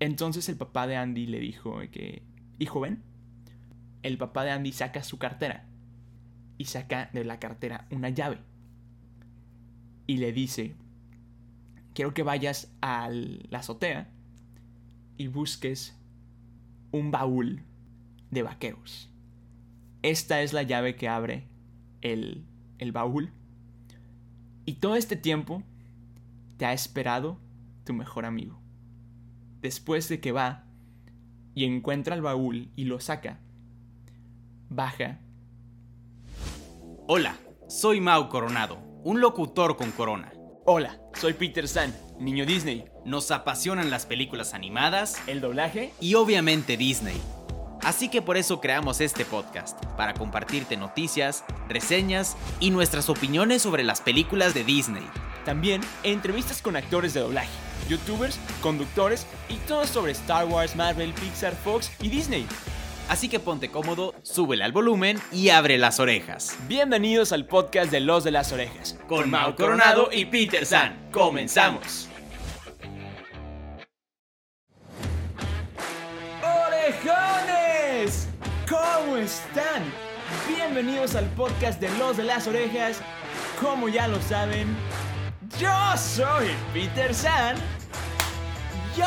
Entonces el papá de Andy le dijo que, hijo, ven. El papá de Andy saca su cartera y saca de la cartera una llave. Y le dice, quiero que vayas a la azotea y busques un baúl de vaqueros. Esta es la llave que abre el, el baúl. Y todo este tiempo te ha esperado tu mejor amigo. Después de que va y encuentra el baúl y lo saca, baja. Hola, soy Mau Coronado, un locutor con corona. Hola, soy Peter San, niño Disney. Nos apasionan las películas animadas, el doblaje y obviamente Disney. Así que por eso creamos este podcast, para compartirte noticias, reseñas y nuestras opiniones sobre las películas de Disney. También entrevistas con actores de doblaje, youtubers, conductores y todo sobre Star Wars, Marvel, Pixar, Fox y Disney. Así que ponte cómodo, súbele al volumen y abre las orejas. Bienvenidos al podcast de Los de las Orejas, con Mau Coronado y Peter San. ¡Comenzamos! ¡Orejones! ¿Cómo están? Bienvenidos al podcast de Los de las Orejas. Como ya lo saben, yo soy Peter San. Yo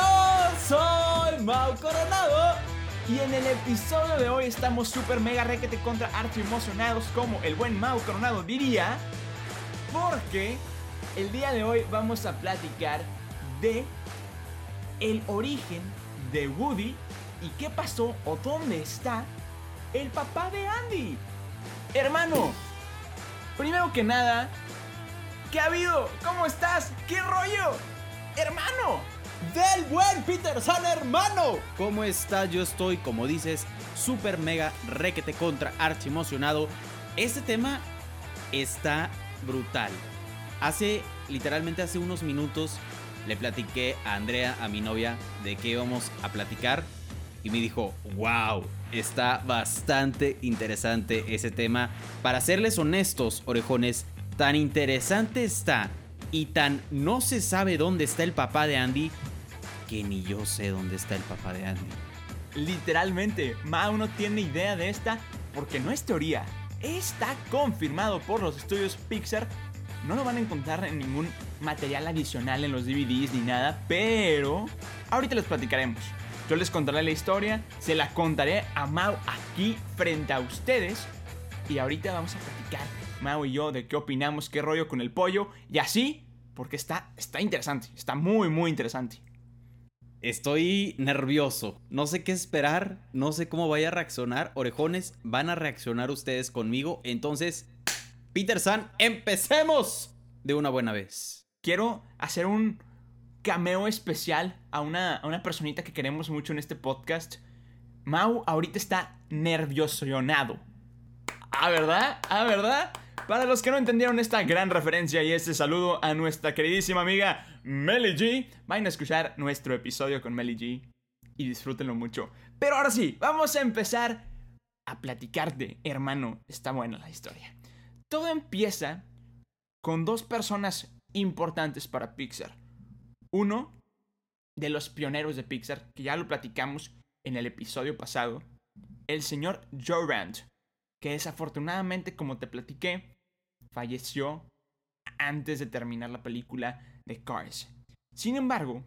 soy Mau Coronado. Y en el episodio de hoy estamos super mega requete contra archi emocionados como el buen Mau Coronado diría. Porque el día de hoy vamos a platicar de el origen de Woody y qué pasó o dónde está el papá de Andy. Hermano, primero que nada, ¿qué ha habido? ¿Cómo estás? ¿Qué rollo? Hermano, del buen Peter San, hermano. ¿Cómo está? Yo estoy, como dices, super mega requete contra archi emocionado. Este tema está brutal. Hace, literalmente hace unos minutos, le platiqué a Andrea, a mi novia, de qué íbamos a platicar y me dijo, wow, está bastante interesante ese tema. Para serles honestos, orejones, tan interesante está y tan no se sabe dónde está el papá de Andy que ni yo sé dónde está el papá de Andy. Literalmente, Mao no tiene idea de esta porque no es teoría. Está confirmado por los estudios Pixar. No lo van a encontrar en ningún material adicional en los DVDs ni nada, pero ahorita les platicaremos. Yo les contaré la historia, se la contaré a Mau aquí frente a ustedes. Y ahorita vamos a platicar, Mau y yo, de qué opinamos, qué rollo con el pollo. Y así, porque está, está interesante, está muy, muy interesante. Estoy nervioso, no sé qué esperar, no sé cómo vaya a reaccionar. Orejones, van a reaccionar ustedes conmigo. Entonces, Peter San, empecemos de una buena vez. Quiero hacer un, cameo especial a una, a una personita que queremos mucho en este podcast. Mau ahorita está nerviosionado. Ah, ¿verdad? Ah, ¿verdad? Para los que no entendieron esta gran referencia y este saludo a nuestra queridísima amiga Melly G, vayan a escuchar nuestro episodio con Melly G y disfrútenlo mucho. Pero ahora sí, vamos a empezar a platicarte, hermano. Está buena la historia. Todo empieza con dos personas importantes para Pixar uno de los pioneros de Pixar, que ya lo platicamos en el episodio pasado, el señor Joe Rand, que desafortunadamente, como te platiqué, falleció antes de terminar la película de Cars. Sin embargo,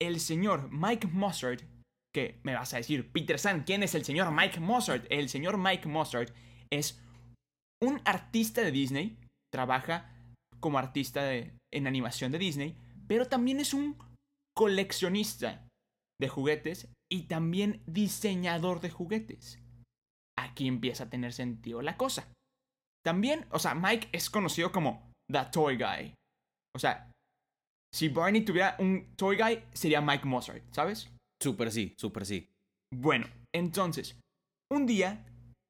el señor Mike Mossard, que me vas a decir, Peter San, ¿quién es el señor Mike Mossard? El señor Mike Mossard es un artista de Disney, trabaja como artista en animación de Disney, pero también es un coleccionista de juguetes y también diseñador de juguetes. Aquí empieza a tener sentido la cosa. También, o sea, Mike es conocido como The Toy Guy. O sea, si Barney tuviera un Toy Guy, sería Mike Mozart, ¿sabes? Súper sí, súper sí. Bueno, entonces, un día,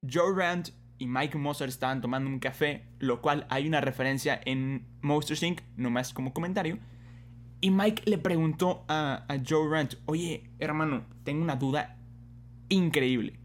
Joe Rand y Mike Mozart estaban tomando un café, lo cual hay una referencia en Monsters Inc., nomás como comentario. Y Mike le preguntó a, Joe Rant, oye, hermano, tengo una duda increíble.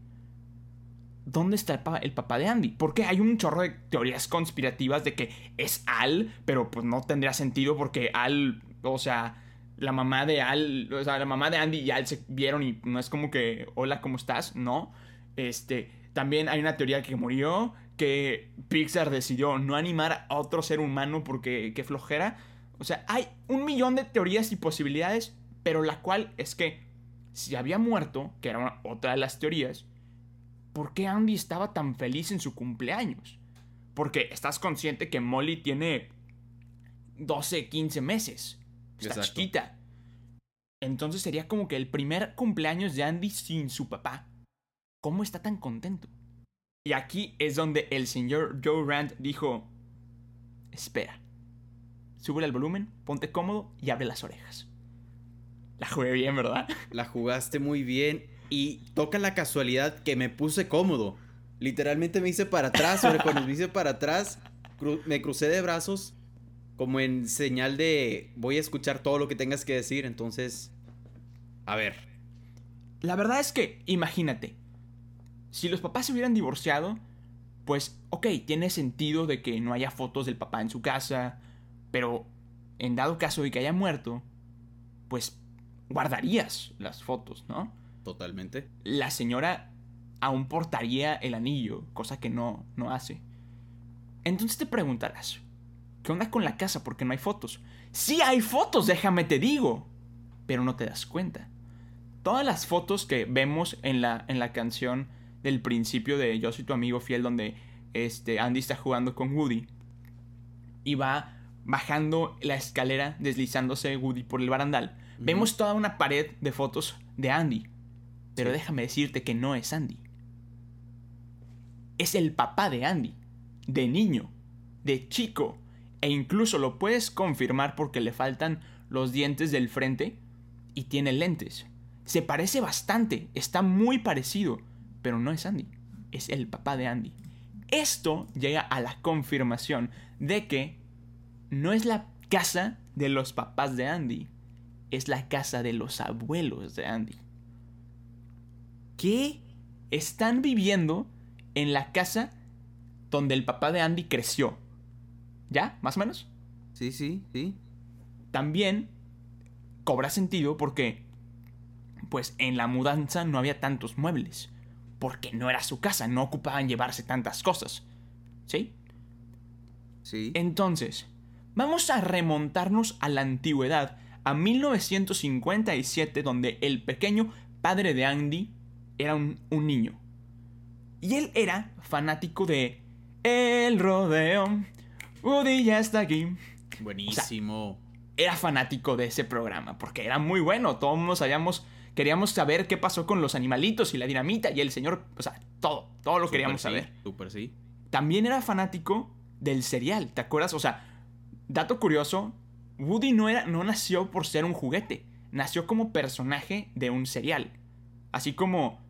¿Dónde está el papá, de Andy? Porque hay un chorro de teorías conspirativas de que es Al, pero pues no tendría sentido porque Al, o sea, la mamá de Al, o sea, la mamá de Andy y Al se vieron y no es como que, hola, ¿cómo estás? No. Este, también hay una teoría que murió, que Pixar decidió no animar a otro ser humano porque qué flojera. O sea, hay un millón de teorías y posibilidades, pero la cual es que si había muerto, que era otra de las teorías, ¿por qué Andy estaba tan feliz en su cumpleaños? Porque estás consciente que Molly tiene 12, 15 meses. Está chiquita. Entonces sería como que el primer cumpleaños de Andy sin su papá. ¿Cómo está tan contento? Y aquí es donde el señor Joe Rand dijo, espera, sube el volumen, ponte cómodo y abre las orejas. La jugué bien, ¿verdad? La jugaste muy bien y toca la casualidad que me puse cómodo. Literalmente me hice para atrás, sobre cuando me hice para atrás, me crucé de brazos como en señal de voy a escuchar todo lo que tengas que decir, entonces, a ver. La verdad es que, imagínate, si los papás se hubieran divorciado, pues, ok, tiene sentido de que no haya fotos del papá en su casa, pero en dado caso de que haya muerto, pues guardarías las fotos, ¿no? Totalmente. La señora aún portaría el anillo, cosa que no, no hace. Entonces te preguntarás, ¿Qué onda con la casa? Porque no hay fotos. Sí hay fotos, déjame te digo. Pero no te das cuenta. Todas las fotos que vemos en la, en la canción del principio de Yo soy tu amigo fiel, donde este, Andy está jugando con Woody. Y va bajando la escalera, deslizándose Woody por el barandal. Vemos toda una pared de fotos de Andy. Pero déjame decirte que no es Andy. Es el papá de Andy. De niño. De chico e incluso lo puedes confirmar porque le faltan los dientes del frente y tiene lentes. Se parece bastante, está muy parecido, pero no es Andy, es el papá de Andy. Esto llega a la confirmación de que no es la casa de los papás de Andy, es la casa de los abuelos de Andy. ¿Qué están viviendo en la casa donde el papá de Andy creció? ¿Ya? ¿Más o menos? Sí, sí, sí. También cobra sentido porque, pues en la mudanza no había tantos muebles. Porque no era su casa, no ocupaban llevarse tantas cosas. ¿Sí? Sí. Entonces, vamos a remontarnos a la antigüedad, a 1957, donde el pequeño padre de Andy era un, un niño. Y él era fanático de el rodeo, Woody ya está aquí. Buenísimo. era fanático de ese programa porque era muy bueno. Todos sabíamos, queríamos saber qué pasó con los animalitos y la dinamita y el señor, o sea, todo, todo lo queríamos saber. Súper sí. También era fanático del serial, ¿te acuerdas? O sea, dato curioso, Woody no, era, no nació por ser un juguete, nació como personaje de un serial. Así como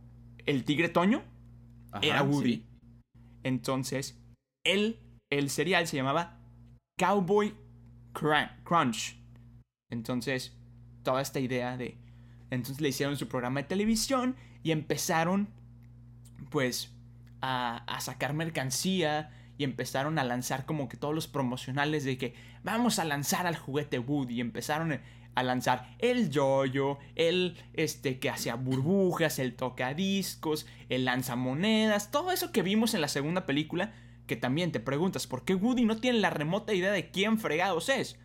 el tigre Toño era Woody. Entonces, él el serial se llamaba Cowboy Crunch. Entonces, toda esta idea de... Entonces le hicieron su programa de televisión y empezaron, pues, a, a sacar mercancía y empezaron a lanzar como que todos los promocionales de que vamos a lanzar al juguete Woody y empezaron a lanzar el yoyo, el este que hacía burbujas, el tocadiscos, el lanzamonedas, todo eso que vimos en la segunda película que también te preguntas, ¿por qué Woody no tiene la remota idea de quién fregados es?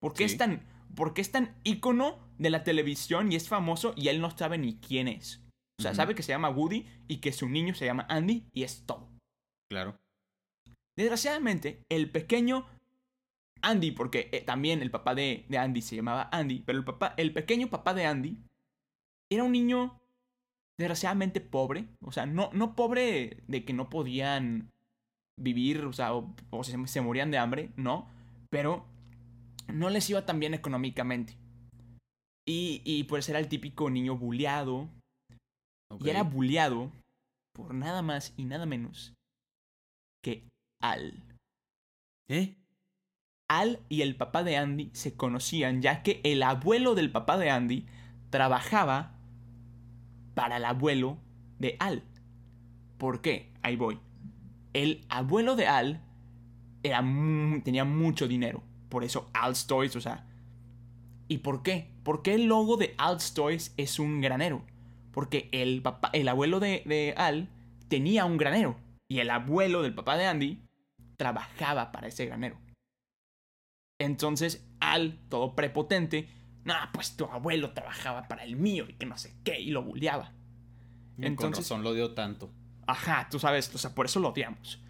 ¿Por qué, es, tan, ¿por qué es tan ícono de la televisión y es famoso y él no sabe ni quién es? O sea, sabe que se llama Woody y que su niño se llama Andy y es todo. Claro. Desgraciadamente, el pequeño Andy, porque eh, también el papá de, de, Andy se llamaba Andy, pero el, papá, el pequeño papá de Andy era un niño desgraciadamente pobre. O sea, no, no pobre de que no podían vivir, o sea, o, se, morían de hambre, no, pero no les iba tan bien económicamente. Y, y pues era el típico niño bulleado. Y era bulleado por nada más y nada menos que Al. ¿Eh? Al y el papá de Andy se conocían ya que el abuelo del papá de Andy trabajaba para el abuelo de Al. ¿Por qué? Ahí voy el abuelo de Al tenía mucho dinero. Por eso Al's Toys, o sea, ¿Y por qué? Porque el logo de Al's Toys es un granero. Porque el, abuelo de Al tenía un granero. Y el abuelo del papá de Andy trabajaba para ese granero. Entonces Al, todo prepotente, no, pues tu abuelo trabajaba para el mío y que no sé qué, y lo bulleaba. Entonces, Con razón lo dio tanto. Ajá, tú sabes, o sea, por eso lo odiamos.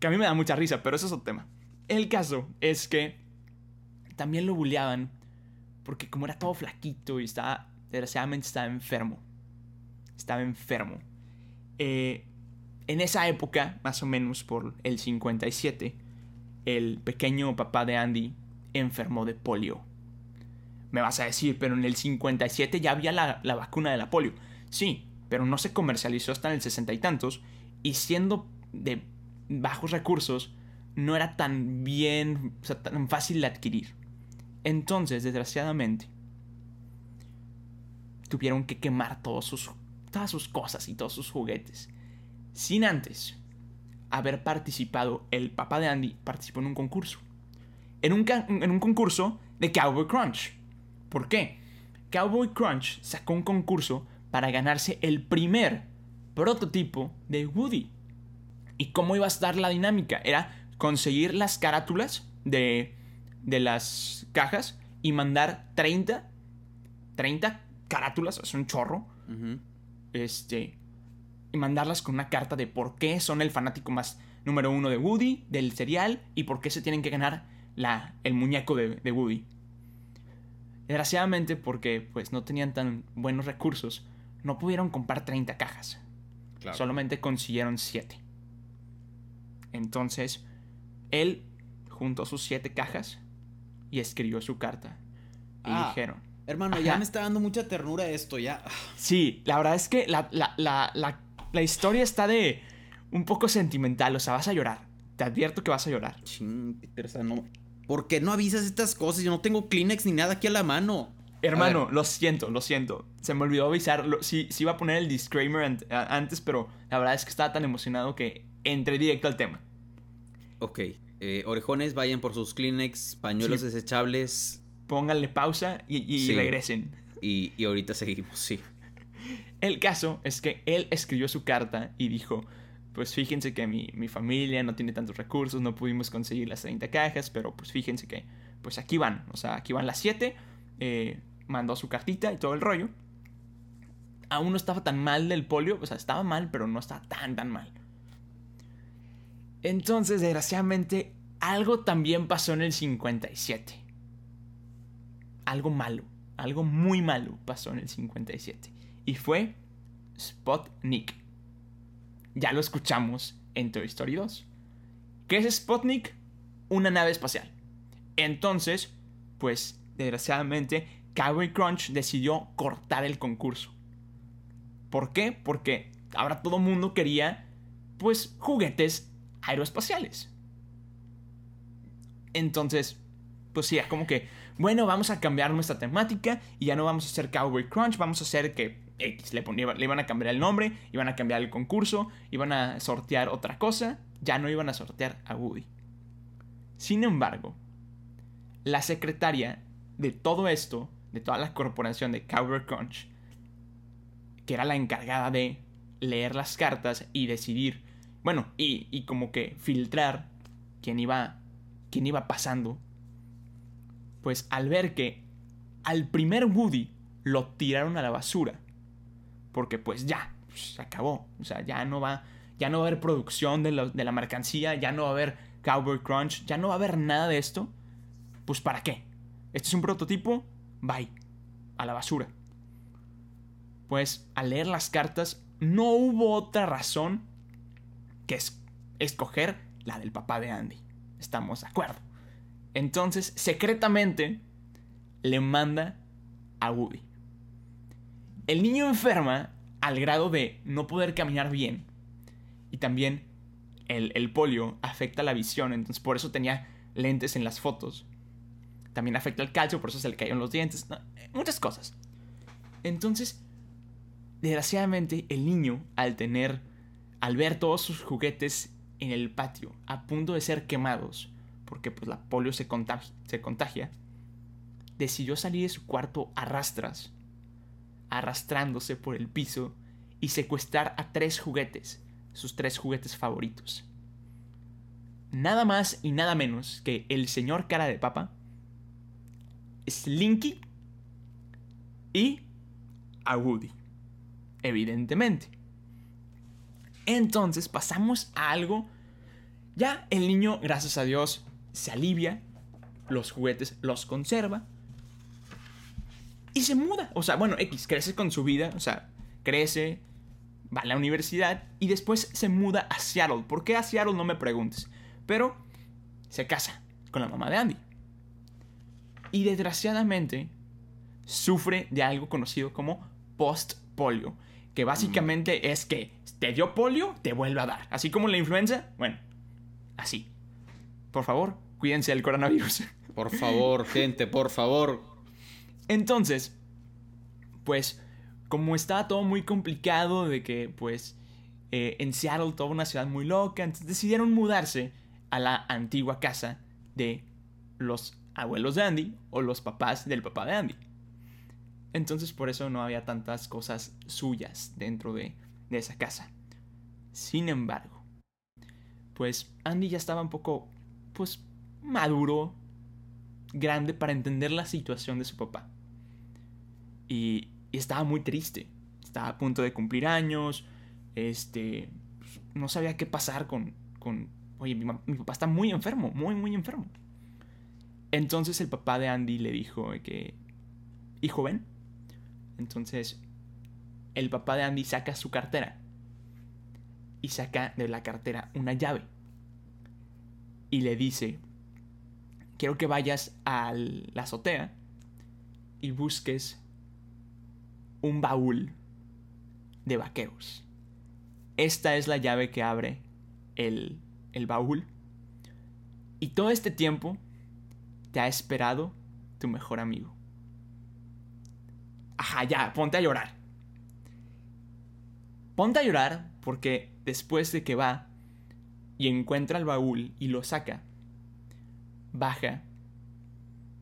Que a mí me da mucha risa, pero eso es otro tema. El caso es que también lo bulleaban porque como era todo flaquito y estaba, desgraciadamente estaba enfermo. Estaba enfermo. Eh, en esa época, más o menos por el 57, el pequeño papá de Andy enfermó de polio. Me vas a decir, pero en el 57 ya había la, la vacuna de la polio. Sí, pero no se comercializó hasta en el 60 y tantos. Y siendo de bajos recursos, no era tan bien, o sea, tan fácil de adquirir. Entonces, desgraciadamente, tuvieron que quemar todos sus, todas sus cosas y todos sus juguetes. Sin antes haber participado, el papá de Andy participó en un concurso. En un, en un concurso de Cowboy Crunch. ¿Por qué? Cowboy Crunch sacó un concurso para ganarse el primer prototipo de Woody. ¿Y cómo iba a estar la dinámica? Era conseguir las carátulas de, de las cajas y mandar 30, 30 carátulas, es un chorro. Este. Y mandarlas con una carta de por qué son el fanático más número uno de Woody, del serial, y por qué se tienen que ganar la, el muñeco de, de Woody. Desgraciadamente, porque pues no tenían tan buenos recursos, no pudieron comprar 30 cajas. Solamente consiguieron 7. Entonces, él juntó sus 7 cajas y escribió su carta. Y ah, dijeron. Hermano, ya me está dando mucha ternura esto, ya. Sí, la verdad es que la, la, la, la, historia está de un poco sentimental, o sea, vas a llorar. Te advierto que vas a llorar. Ching, no. ¿Por qué no avisas estas cosas? Yo no tengo Kleenex ni nada aquí a la mano. Hermano, lo siento, lo siento. Se me olvidó avisar. Sí, sí iba a poner el disclaimer antes, pero la verdad es que estaba tan emocionado que entré directo al tema. Ok. Eh, orejones, vayan por sus Kleenex, pañuelos desechables. Pónganle pausa y, regresen. Y, y ahorita seguimos, sí. El caso es que él escribió su carta y dijo, pues fíjense que mi, mi, familia no tiene tantos recursos, no pudimos conseguir las 30 cajas, pero pues fíjense que pues aquí van, o sea, aquí van las 7, eh, mandó su cartita y todo el rollo. Aún no estaba tan mal del polio, o sea, estaba mal, pero no estaba tan, tan mal. Entonces, desgraciadamente, algo también pasó en el 57. Algo malo, algo muy malo pasó en el 57. Y fue Spotnik. Ya lo escuchamos en Toy Story 2. ¿Qué es Spotnik? Una nave espacial. Entonces, pues desgraciadamente Cowboy Crunch decidió cortar el concurso. ¿Por qué? Porque ahora todo mundo quería, pues, juguetes aeroespaciales. Entonces, pues sí, como que, bueno, vamos a cambiar nuestra temática y ya no vamos a hacer Cowboy Crunch, vamos a hacer que X le, le iban a cambiar el nombre, iban a cambiar el concurso, iban a sortear otra cosa, ya no iban a sortear a Woody. Sin embargo, la secretaria de todo esto de toda la corporación de Cowboy Crunch, que era la encargada de leer las cartas y decidir, bueno, y, como que filtrar quién iba, quién iba pasando, pues al ver que al primer Woody lo tiraron a la basura, porque pues ya, se acabó, o sea, ya no va, ya no va a haber producción de, de la mercancía, ya no va a haber Cowboy Crunch, ya no va a haber nada de esto, pues ¿para qué? Este es un prototipo, bye, a la basura. Pues al leer las cartas no hubo otra razón que escoger la del papá de Andy. Estamos de acuerdo. Entonces, secretamente, le manda a Woody. El niño enferma al grado de no poder caminar bien. Y también el, polio afecta la visión, entonces por eso tenía lentes en las fotos también afecta el calcio, por eso se le cayeron los dientes, muchas cosas. Entonces, desgraciadamente, el niño, al tener, al ver todos sus juguetes en el patio, a punto de ser quemados, porque pues la polio se contagia decidió salir de su cuarto a rastras, arrastrándose por el piso y secuestrar a tres juguetes, sus tres juguetes favoritos. Nada más y nada menos que el señor cara de papa, Slinky y a Woody. Evidentemente. Entonces pasamos a algo. Ya el niño, gracias a Dios, se alivia. Los juguetes los conserva. Y se muda. O sea, bueno, X, crece con su vida. O sea, crece, va a la universidad y después se muda a Seattle. ¿Por qué a Seattle? No me preguntes. Pero se casa con la mamá de Andy. Y desgraciadamente sufre de algo conocido como post-polio. Que básicamente es que te dio polio, te vuelve a dar. Así como la influenza, bueno, así. Por favor, cuídense del coronavirus. Por favor, gente, por favor. Entonces, pues, como estaba todo muy complicado de que, pues, eh, en Seattle, toda una ciudad muy loca, decidieron mudarse a la antigua casa de los abuelos de Andy o los papás del papá de Andy. Entonces por eso no había tantas cosas suyas dentro de, de esa casa. Sin embargo, pues Andy ya estaba un poco, pues, maduro, grande para entender la situación de su papá. Y, estaba muy triste. Estaba a punto de cumplir años. Este, pues, no sabía qué pasar con, con oye, mi, mi, papá está muy enfermo, muy, muy enfermo. Entonces el papá de Andy le dijo que, hijo, ven, entonces, el papá de Andy saca su cartera y saca de la cartera una llave y le dice, quiero que vayas a la azotea y busques un baúl de vaqueros. Esta es la llave que abre el, el baúl. Y todo este tiempo te ha esperado tu mejor amigo. Ajá, ya, ponte a llorar. Ponte a llorar porque después de que va y encuentra el baúl y lo saca, baja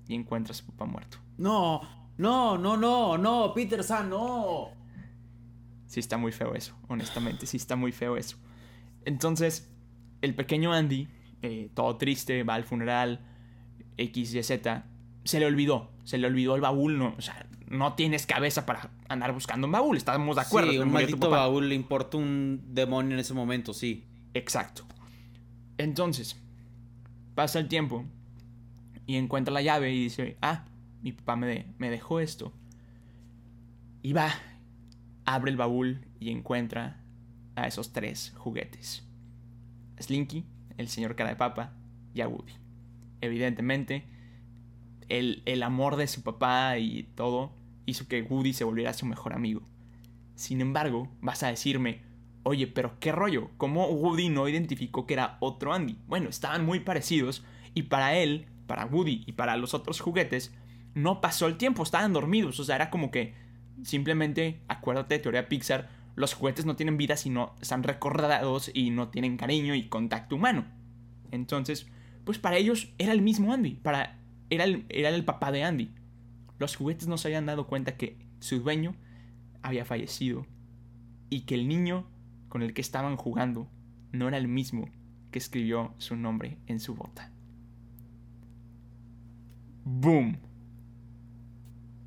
y encuentra a su papá muerto. No, no, no, no, no, Peter San, no. Sí está muy feo eso, honestamente, sí está muy feo eso. Entonces, el pequeño Andy, eh, todo triste, va al funeral, X, Y, Z, se le olvidó, se le olvidó el baúl, no, o sea, no tienes cabeza para andar buscando un baúl, estamos de acuerdo. Sí, un maldito baúl le importa un demonio en ese momento, sí. Exacto. Entonces, pasa el tiempo y encuentra la llave y dice, ah, mi papá me, dejó esto. Y va, abre el baúl y encuentra a esos tres juguetes. Slinky, el señor cara de papa y a Woody. Evidentemente, el, el, amor de su papá y todo hizo que Woody se volviera su mejor amigo. Sin embargo, vas a decirme, oye, pero qué rollo, ¿cómo Woody no identificó que era otro Andy? Bueno, estaban muy parecidos y para él, para Woody y para los otros juguetes, no pasó el tiempo, estaban dormidos, o sea, era como que simplemente, acuérdate de teoría Pixar, los juguetes no tienen vida sino están recordados y no tienen cariño y contacto humano. Entonces, pues para ellos era el mismo Andy, para era el, era el papá de Andy. Los juguetes no se habían dado cuenta que su dueño había fallecido y que el niño con el que estaban jugando no era el mismo que escribió su nombre en su bota. ¡Boom!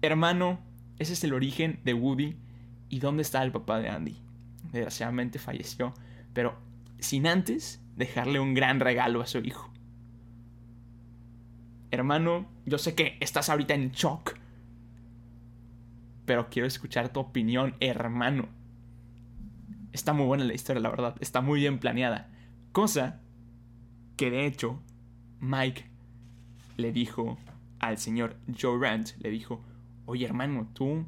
Hermano, ese es el origen de Woody y dónde está el papá de Andy. Desgraciadamente falleció, pero sin antes dejarle un gran regalo a su hijo. Hermano, yo sé que estás ahorita en shock. Pero quiero escuchar tu opinión, hermano. Está muy buena la historia, la verdad. Está muy bien planeada. Cosa que de hecho Mike le dijo al señor Joe Rand, le dijo, oye hermano, tú,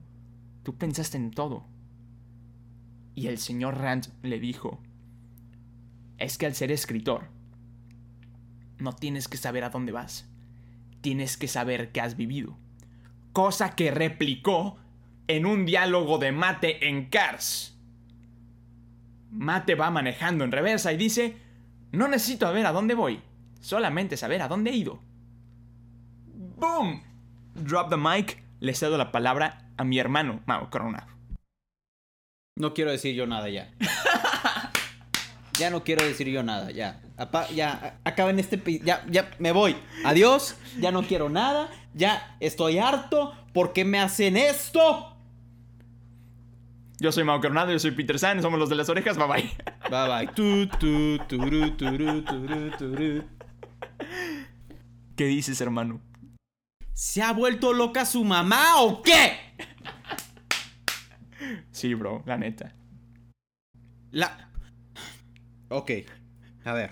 tú pensaste en todo. Y el señor Rand le dijo, es que al ser escritor, no tienes que saber a dónde vas tienes que saber que has vivido. Cosa que replicó en un diálogo de Mate en Cars. Mate va manejando en reversa y dice, no necesito saber a dónde voy, solamente saber a dónde he ido. ¡Boom! drop the mic, le cedo la palabra a mi hermano, Mau Coronado. No quiero decir yo nada ya. ya no quiero decir yo nada, ya. Apa- ya, acaben este... Ya, ya, me voy. Adiós. Ya no quiero nada. Ya estoy harto. ¿Por qué me hacen esto? Yo soy Mau Coronado, yo soy Peter San, somos los de las orejas, bye bye. Bye bye. Tu, tu, turu, turu, turu, turu. ¿Qué dices, hermano? ¿Se ha vuelto loca su mamá o qué? Sí, bro, la neta. La... Ok. A ver.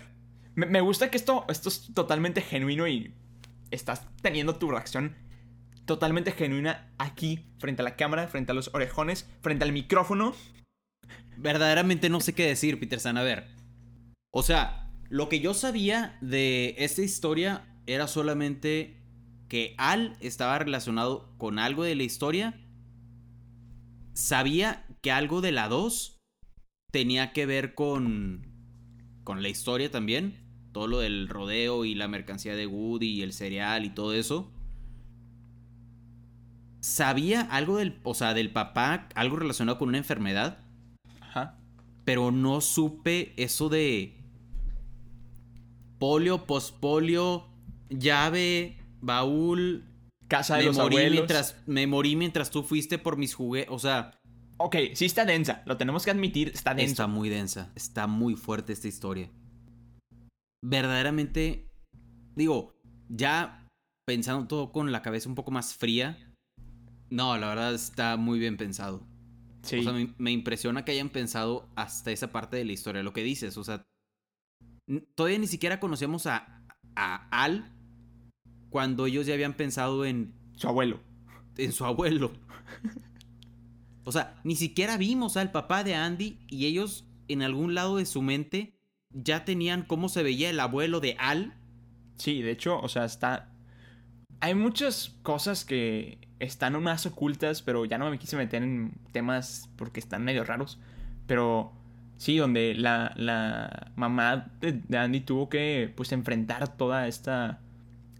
Me, me gusta que esto, esto es totalmente genuino y estás teniendo tu reacción totalmente genuina aquí, frente a la cámara, frente a los orejones, frente al micrófono. Verdaderamente no sé qué decir, Peter San. A ver. O sea, lo que yo sabía de esta historia era solamente que Al estaba relacionado con algo de la historia. Sabía que algo de la 2 tenía que ver con con la historia también, todo lo del rodeo y la mercancía de Woody y el cereal y todo eso. Sabía algo del, o sea, del papá, algo relacionado con una enfermedad, Ajá. pero no supe eso de polio, pospolio, llave, baúl. Casa de Me los morí, abuelos. mientras, me morí mientras tú fuiste por mis juguetes. O sea, Ok, sí está densa, lo tenemos que admitir, está densa. está muy densa. Está muy fuerte esta historia. Verdaderamente, digo, ya pensando todo con la cabeza un poco más fría. No, la verdad está muy bien pensado. Sí. O sea, me, me impresiona que hayan pensado hasta esa parte de la historia, lo que dices. O sea, todavía ni siquiera conocemos a, a Al cuando ellos ya habían pensado en, Su abuelo. en su abuelo. O sea, ni siquiera vimos al papá de Andy y ellos en algún lado de su mente ya tenían cómo se veía el abuelo de Al. Sí, de hecho, o sea, está... Hay muchas cosas que están más ocultas, pero ya no me quise meter en temas porque están medio raros. Pero sí, donde la, la mamá de, Andy tuvo que, pues, enfrentar toda esta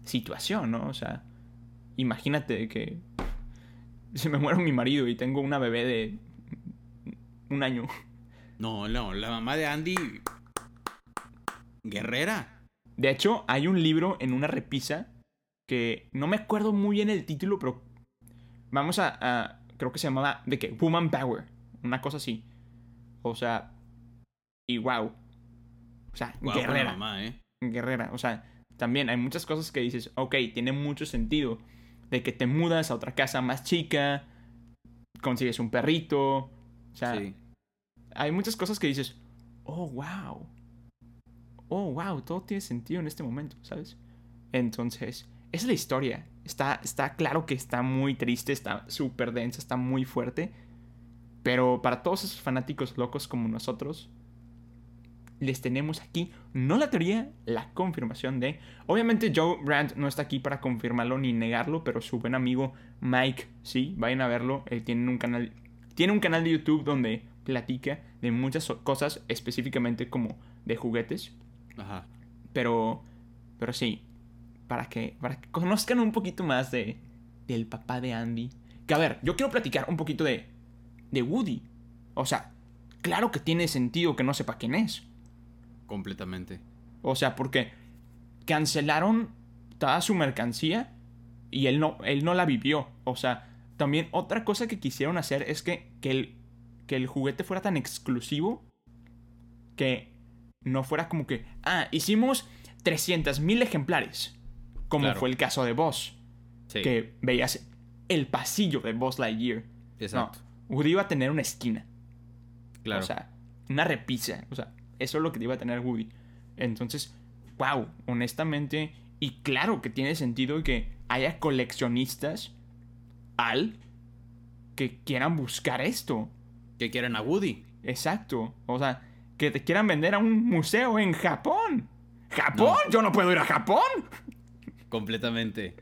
situación, ¿no? O sea, imagínate que se me muere mi marido y tengo una bebé de un año. No, no, la mamá de Andy... Guerrera. De hecho, hay un libro en una repisa que no me acuerdo muy bien el título, pero vamos a, a- creo que se llamaba de qué, Woman Power, una cosa así. O sea, y wow. O sea, guerrera, mamá, ¿eh? guerrera. O sea, también hay muchas cosas que dices, ok, tiene mucho sentido. De que te mudas a otra casa más chica, consigues un perrito. O sea, Sí. hay muchas cosas que dices, oh, wow. Oh, wow, todo tiene sentido en este momento, ¿sabes? Entonces, esa es la historia. Está, está claro que está muy triste, está súper densa, está muy fuerte. Pero para todos esos fanáticos locos como nosotros, les tenemos aquí, no la teoría, la confirmación de... Obviamente Joe Brandt no está aquí para confirmarlo ni negarlo, pero su buen amigo Mike, sí, vayan a verlo. Él tiene un canal, tiene un canal de YouTube donde platica de muchas cosas, específicamente como de juguetes. Ajá. Pero, pero sí, para que, para que conozcan un poquito más de, del papá de Andy. Que a ver, yo quiero platicar un poquito de, de Woody. O sea, claro que tiene sentido que no sepa quién es. Completamente. O sea, porque cancelaron toda su mercancía y él no, él no la vivió. O sea, también otra cosa que quisieron hacer es que, que, el, que el juguete fuera tan exclusivo que no fuera como que, ah, hicimos 300.000 ejemplares. Como Claro. fue el caso de Boss. Sí. Que veías el pasillo de Boss Lightyear. Exacto. No, Woody iba a tener una esquina. claro. O sea, una repisa. O sea, eso es lo que iba a tener Woody. Entonces, wow, honestamente. Y claro que tiene sentido que haya coleccionistas al que quieran buscar esto. que quieren a Woody. Exacto. O sea, que te quieran vender a un museo en Japón. ¿Japón? Yo no puedo ir a Japón. Completamente.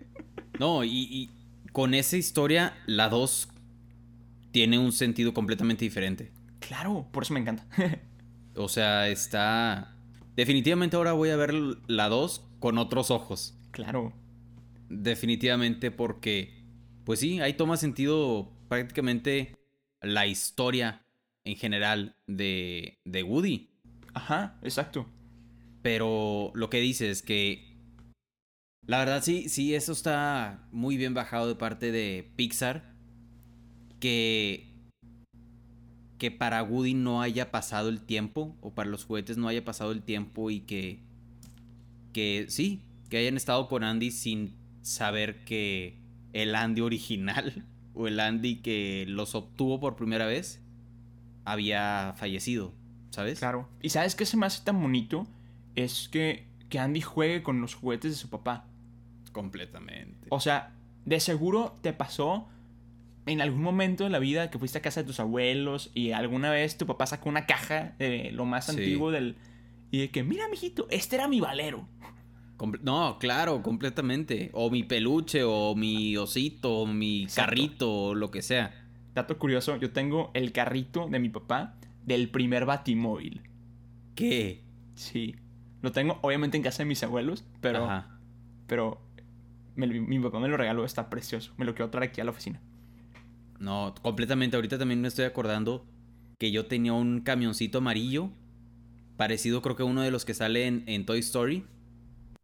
No, y, y con esa historia, la 2 tiene un sentido completamente diferente. Claro, por eso me encanta. O sea, está... Definitivamente ahora voy a ver la 2 con otros ojos. claro. Definitivamente porque pues sí, ahí toma sentido prácticamente la historia en general de, de Woody. Ajá, exacto. Pero lo que dice es que. La verdad, sí, sí, eso está muy bien bajado de parte de Pixar. Que. Que para Woody no haya pasado el tiempo. O para los juguetes no haya pasado el tiempo. Y que. Que sí, que hayan estado con Andy sin saber que el Andy original. O el Andy que los obtuvo por primera vez. Había fallecido. ¿Sabes? Claro. ¿Y sabes qué se me hace tan bonito? Es que, que Andy juegue con los juguetes de su papá. Completamente. O sea, de seguro te pasó en algún momento de la vida que fuiste a casa de tus abuelos y alguna vez tu papá sacó una caja de lo más Sí. antiguo del. Y de que, mira, mijito, este era mi valero. No, claro, completamente. O mi peluche, o mi osito, o mi Exacto. carrito, o lo que sea. Dato curioso, yo tengo el carrito de mi papá del primer batimóvil. ¿Qué? Sí. Lo tengo obviamente en casa de mis abuelos, pero, Ajá. pero me mi papá me lo regaló, está precioso. Me lo quiero traer aquí a la oficina. No, completamente. Ahorita también me estoy acordando que yo tenía un camioncito amarillo. Parecido creo que a uno de los que sale en, en Toy Story.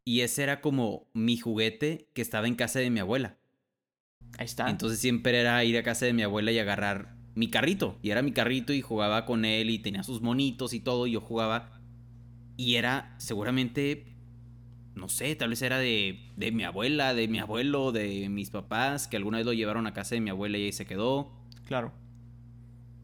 Y ese era como mi juguete que estaba en casa de mi abuela. Ahí está. Entonces siempre era ir a casa de mi abuela y agarrar mi carrito. Y era mi carrito y jugaba con él y tenía sus monitos y todo. Y yo jugaba. Y era seguramente, no sé, tal vez era de, de mi abuela, de mi abuelo, de mis papás, que alguna vez lo llevaron a casa de mi abuela y ahí se quedó. Claro.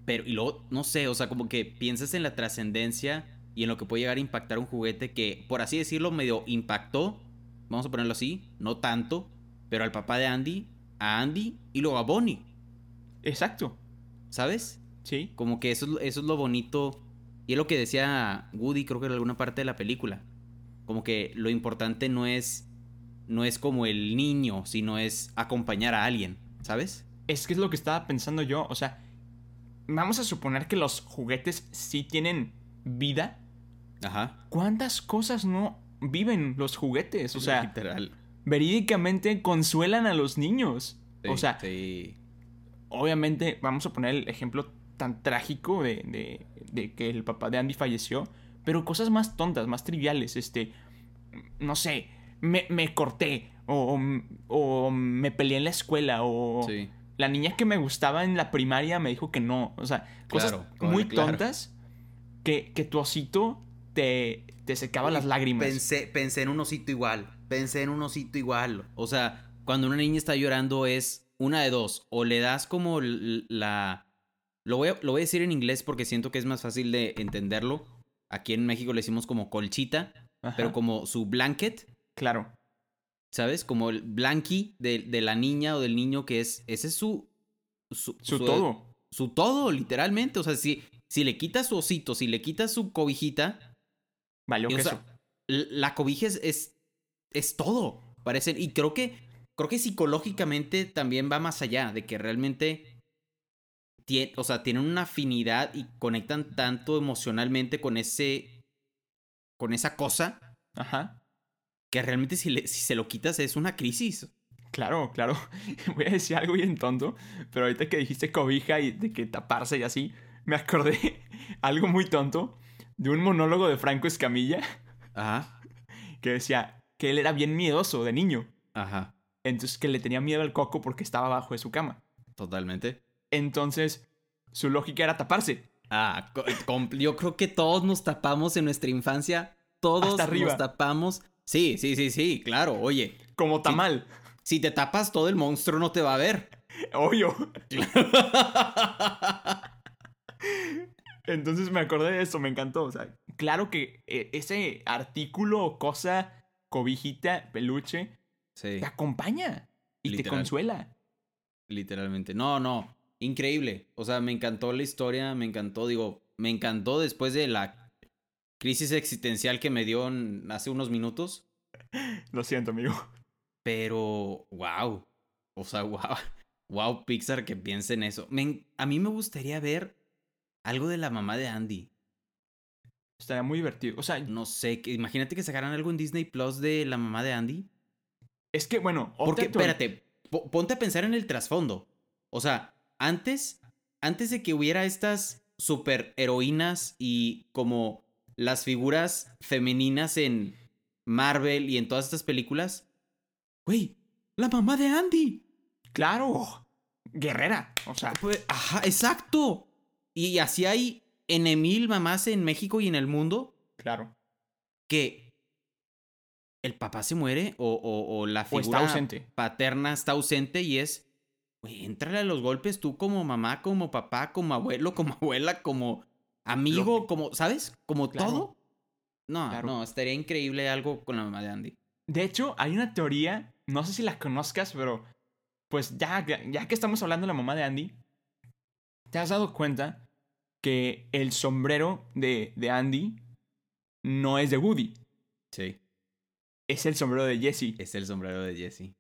Pero, y luego, no sé, o sea, como que piensas en la trascendencia y en lo que puede llegar a impactar un juguete que, por así decirlo, medio impactó, vamos a ponerlo así, no tanto, pero al papá de Andy, a Andy y luego a Bonnie, Exacto. ¿sabes? Sí. Como que eso, es lo- eso es lo bonito. Y es lo que decía Woody, creo que en alguna parte de la película. Como que lo importante no es. No es como el niño, sino es acompañar a alguien, ¿sabes? Es que es lo que estaba pensando yo. O sea, vamos a suponer que los juguetes sí tienen vida. Ajá. ¿Cuántas cosas no viven los juguetes? O sea, literal. verídicamente consuelan a los niños. o sea, sí. obviamente vamos a poner el ejemplo tan trágico de, de- de que el papá de Andy falleció, pero cosas más tontas, más triviales, este, no sé, me, me corté o, o me peleé en la escuela o Sí. la niña que me gustaba en la primaria me dijo que no, o sea, cosas Claro, claro, muy claro. tontas que, que tu osito te, te secaba las lágrimas. Pensé, pensé en un osito igual. Pensé en un osito igual. O sea, cuando una niña está llorando es una de dos. O le das como la... Lo voy, a, lo voy a decir en inglés porque siento que es más fácil de entenderlo. Aquí en México le decimos como colchita, Ajá, pero como su blanket, Claro, ¿sabes? Como el blanqui de, de la niña o del niño que es... Ese es su... Su, su todo. Su todo, literalmente. O sea, si, si le quitas su osito, si le quitas su cobijita, Valió y, o que sea, la cobija es, es, es todo, parece. Y creo que, creo que psicológicamente también va más allá, de que realmente, tie- o sea, tienen una afinidad y conectan tanto emocionalmente con ese, con esa cosa, Ajá. que realmente si, le- si se lo quitas es una crisis. Claro, claro. Voy a decir algo bien tonto, pero ahorita que dijiste cobija y de que taparse y así, me acordé algo muy tonto de un monólogo de Franco Escamilla Ajá, que decía que él era bien miedoso de niño, ajá, entonces que le tenía miedo al coco porque estaba abajo de su cama. totalmente. Entonces, su lógica era taparse. Ah, yo creo que todos nos tapamos en nuestra infancia, todos nos tapamos. Sí, sí, sí, sí, claro, oye. Como tamal. Si te tapas todo el monstruo no te va a ver. Obvio. Entonces me acordé de eso, me encantó. O sea, claro que eh, ese artículo o cosa, cobijita, peluche, Sí, te acompaña y te consuela. literalmente. No, no, increíble. O sea, me encantó la historia, me encantó, digo, me encantó después de la crisis existencial que me dio hace unos minutos. Lo siento, amigo. Pero, wow. O sea, wow. Wow, Pixar que piense en eso. Me a mí me gustaría ver algo de la mamá de Andy. Estaría muy divertido. O sea, No sé, que, imagínate que sacaran algo en Disney Plus de la mamá de Andy. es que, bueno, Porque, espérate, po- ponte a pensar en el trasfondo. O sea, antes, antes de que hubiera estas super heroínas y como las figuras femeninas en Marvel y en todas estas películas, güey, la mamá de Andy. Claro. Guerrera. O sea, Pues, ajá, exacto. Y así hay N mil mamás en México y en el mundo claro. que el papá se muere o, o- o la O figura está ausente. paterna está ausente y es, güey, entrale a los golpes tú como mamá, como papá, como abuelo, como abuela, como amigo, como, ¿sabes? Como Claro. todo. No, Claro. no, estaría increíble algo con la mamá de Andy. De hecho, hay una teoría, no sé si la conozcas, pero pues ya, ya que estamos hablando de la mamá de Andy, ¿te has dado cuenta que el sombrero de, de Andy no es de Woody? Sí. Es el sombrero de Jesse. Es el sombrero de Jesse.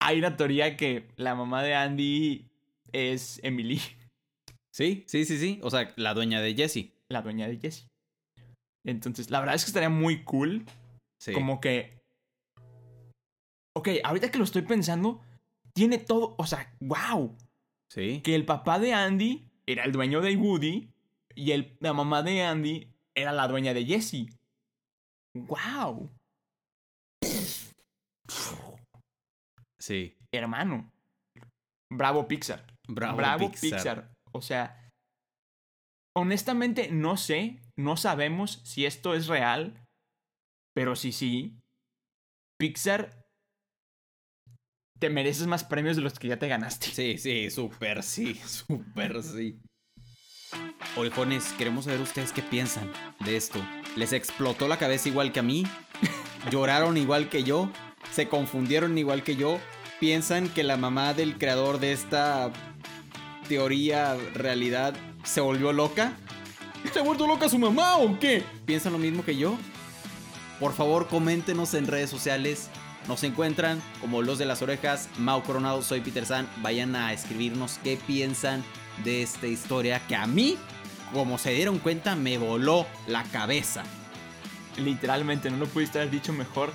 Hay una teoría que la mamá de Andy es Emily, Sí, sí, sí, sí. O sea, la dueña de Jesse. la dueña de Jesse. Entonces, la verdad es que estaría muy cool Sí. Como que. Ok, ahorita que lo estoy pensando, tiene todo. O sea, wow. Sí. Que el papá de Andy era el dueño de Woody y el, la mamá de Andy era la dueña de Jesse. Wow. Sí. Hermano. Bravo Pixar. Bravo, Pixar. O sea. Honestamente, no sé. No sabemos si esto es real. Pero sí, sí. Pixar. Te mereces más premios de los que ya te ganaste. Sí, sí, súper sí, súper sí. Orejones, queremos saber ustedes qué piensan de esto. ¿Les explotó la cabeza igual que a mí? ¿Lloraron igual que yo? ¿Se confundieron igual que yo? ¿Piensan que la mamá del creador de esta teoría, realidad, se volvió loca? ¿Se ha vuelto loca su mamá o qué? ¿Piensan lo mismo que yo? Por favor, coméntenos en redes sociales. Nos encuentran como Los de las Orejas, Mau Coronado, soy Peter San. Vayan a escribirnos qué piensan de esta historia que a mí, como se dieron cuenta, me voló la cabeza. Literalmente, no lo pudiste haber dicho mejor.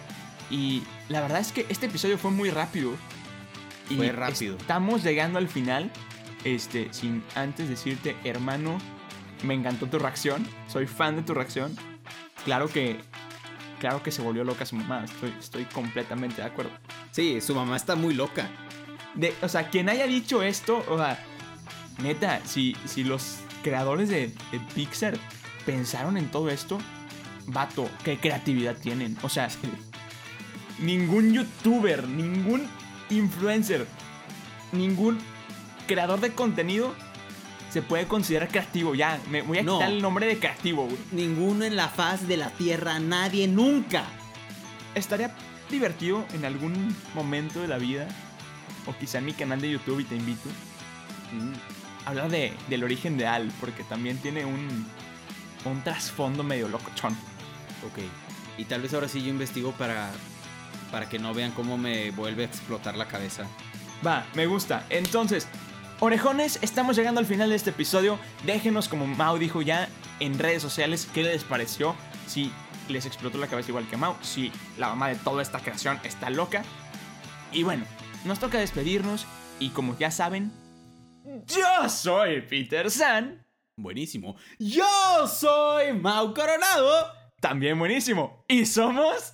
Y la verdad es que este episodio fue muy rápido. Y Fue rápido. Estamos llegando al final. Este, sin antes decirte, hermano, me encantó tu reacción. Soy fan de tu reacción. Claro que. Claro que se volvió loca su mamá. Estoy, estoy completamente de acuerdo. Sí, su mamá está muy loca. De, o sea, quien haya dicho esto, o sea, neta, si, si los creadores de, de Pixar pensaron en todo esto, vato, qué creatividad tienen. O sea, ningún youtuber, ningún influencer, ningún creador de contenido se puede considerar creativo. Ya, me voy a No. quitar el nombre de creativo, güey. Ninguno en la faz de la tierra, nadie, nunca. Estaría divertido en algún momento de la vida, o quizá en mi canal de YouTube y te invito. hablar de, del origen de Al, porque también tiene un, un trasfondo medio locochón. Ok. Y tal vez ahora sí yo investigo para, para que no vean cómo me vuelve a explotar la cabeza. Va, me gusta. Entonces, orejones, estamos llegando al final de este episodio. Déjenos, como Mau dijo ya, en redes sociales qué les pareció. Si les explotó la cabeza igual que Mau, si la mamá de toda esta creación está loca. Y bueno, nos toca despedirnos. Y como ya saben, yo soy Peter San. Buenísimo. Yo soy Mau Coronado. También buenísimo. Y somos